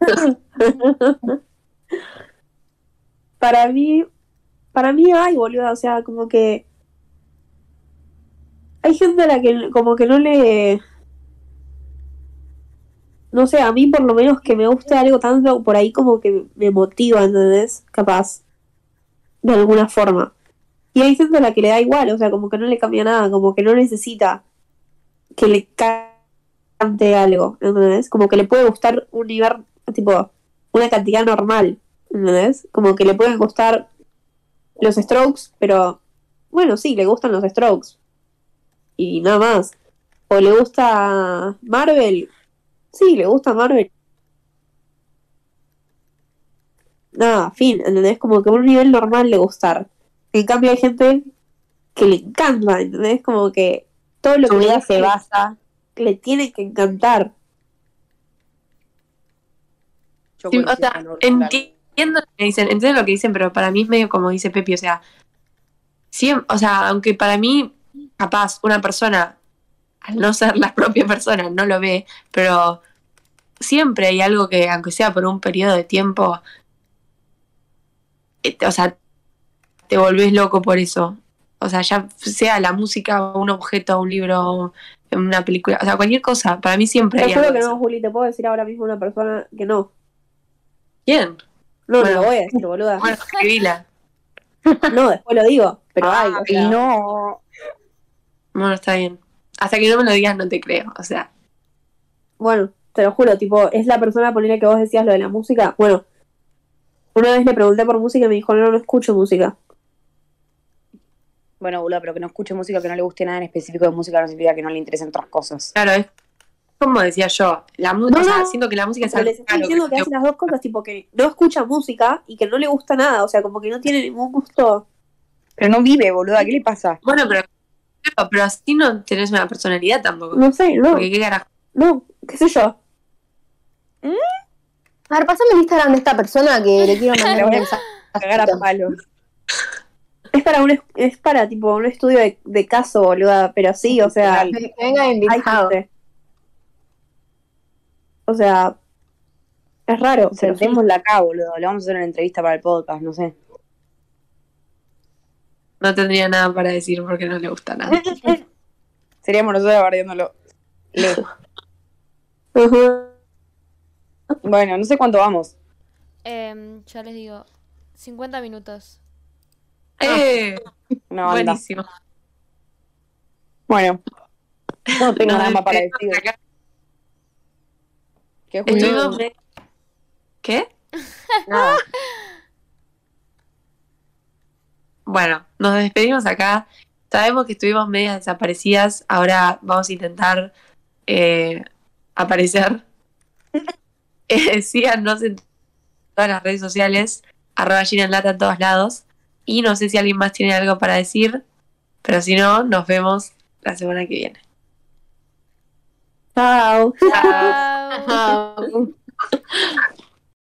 [SPEAKER 3] para mí, para mí hay, boludo, o sea, como que hay gente a la que como que no le no sé, a mí por lo menos que me guste algo tanto por ahí como que me motiva, ¿entendés? Capaz, de alguna forma. Y hay gente a la que le da igual, o sea, como que no le cambia nada, como que no necesita que le cante algo, ¿entendés? Como que le puede gustar un nivel, tipo, una cantidad normal, ¿entendés? Como que le pueden gustar los strokes, pero bueno, sí, le gustan los strokes. Y nada más. O le gusta Marvel, sí, le gusta Marvel. Nada, fin, ¿entendés? Como que a un nivel normal le gustar. En cambio hay gente que le encanta, ¿entendés? Como que todo lo
[SPEAKER 2] su
[SPEAKER 3] que
[SPEAKER 2] vida
[SPEAKER 3] hace
[SPEAKER 2] se basa.
[SPEAKER 3] le tiene que encantar.
[SPEAKER 2] yo
[SPEAKER 4] Sí, o
[SPEAKER 2] coincido
[SPEAKER 4] sea,
[SPEAKER 2] con Ur-
[SPEAKER 4] entiendo lo que dicen, entiendo lo que dicen, pero para mí es medio como dice Pepi, o sea, sí, o sea, aunque para mí, capaz, una persona, al no ser la propia persona, no lo ve, pero siempre hay algo que, aunque sea por un periodo de tiempo, eh, o sea, te volvés loco por eso. O sea, ya sea la música, un objeto, un libro, una película, o sea, cualquier cosa, para mí siempre hay algo
[SPEAKER 3] que no. Juli, te puedo decir ahora mismo una persona que no.
[SPEAKER 4] ¿Quién?
[SPEAKER 3] No,
[SPEAKER 4] Bueno.
[SPEAKER 3] no lo voy a decir, boluda.
[SPEAKER 4] Bueno, escribila.
[SPEAKER 3] No, después lo digo, pero hay. o sea,
[SPEAKER 2] no.
[SPEAKER 4] Bueno, está bien. Hasta que no me lo digas no te creo. O sea,
[SPEAKER 3] Bueno, te lo juro, tipo, es la persona ponerle que vos decías lo de la música. Bueno, una vez le pregunté por música y me dijo, no, no escucho música.
[SPEAKER 2] Bueno, boludo, pero que no escuche música, que no le guste nada en específico de música, no significa que no le interesen otras cosas.
[SPEAKER 4] claro, es como decía yo. La música,
[SPEAKER 3] No,
[SPEAKER 4] o sea,
[SPEAKER 3] no,
[SPEAKER 4] siento que la música es
[SPEAKER 3] Pero
[SPEAKER 4] algo
[SPEAKER 3] les estoy diciendo que
[SPEAKER 4] que-
[SPEAKER 3] hace las dos cosas, tipo que no escucha música y que no le gusta nada, o sea, como que no tiene ningún gusto.
[SPEAKER 2] Pero no vive, boluda, ¿qué le pasa?
[SPEAKER 4] Bueno, pero, pero, pero así no tenés una personalidad tampoco.
[SPEAKER 3] No sé, no,
[SPEAKER 4] Porque qué carajo.
[SPEAKER 3] no, qué sé yo.
[SPEAKER 1] A ver, pasame el Instagram de esta persona que le quiero mandar un mensaje.
[SPEAKER 2] A cagar a palos.
[SPEAKER 3] Es para un es para tipo un estudio de, de caso, boluda, pero sí, o sea.
[SPEAKER 1] Que venga invitado.
[SPEAKER 3] O sea, Es raro. pero sí.
[SPEAKER 2] Sentémosla acá, boludo. Le vamos a hacer una entrevista para el podcast, no sé.
[SPEAKER 4] No tendría nada para decir porque no le gusta nada.
[SPEAKER 2] Seríamos nosotros bardeándolo. Bueno, no sé cuánto vamos.
[SPEAKER 5] Em, ya les digo, 50 minutos.
[SPEAKER 4] ¡Eh!
[SPEAKER 2] Banda.
[SPEAKER 4] Buenísimo.
[SPEAKER 2] Bueno. No tengo nada más para decir.
[SPEAKER 4] acá.
[SPEAKER 2] ¿Qué,
[SPEAKER 4] ¿Qué?
[SPEAKER 2] Nada.
[SPEAKER 4] Bueno, nos despedimos acá. Sabemos que estuvimos medias desaparecidas. Ahora vamos a intentar eh, aparecer. Eh, síganos en todas las redes sociales. Arroba Gina en Lata en todos lados. Y no sé si alguien más tiene algo para decir. Pero si no, nos vemos la semana que viene.
[SPEAKER 3] Chao.
[SPEAKER 5] Chao.
[SPEAKER 1] Chao.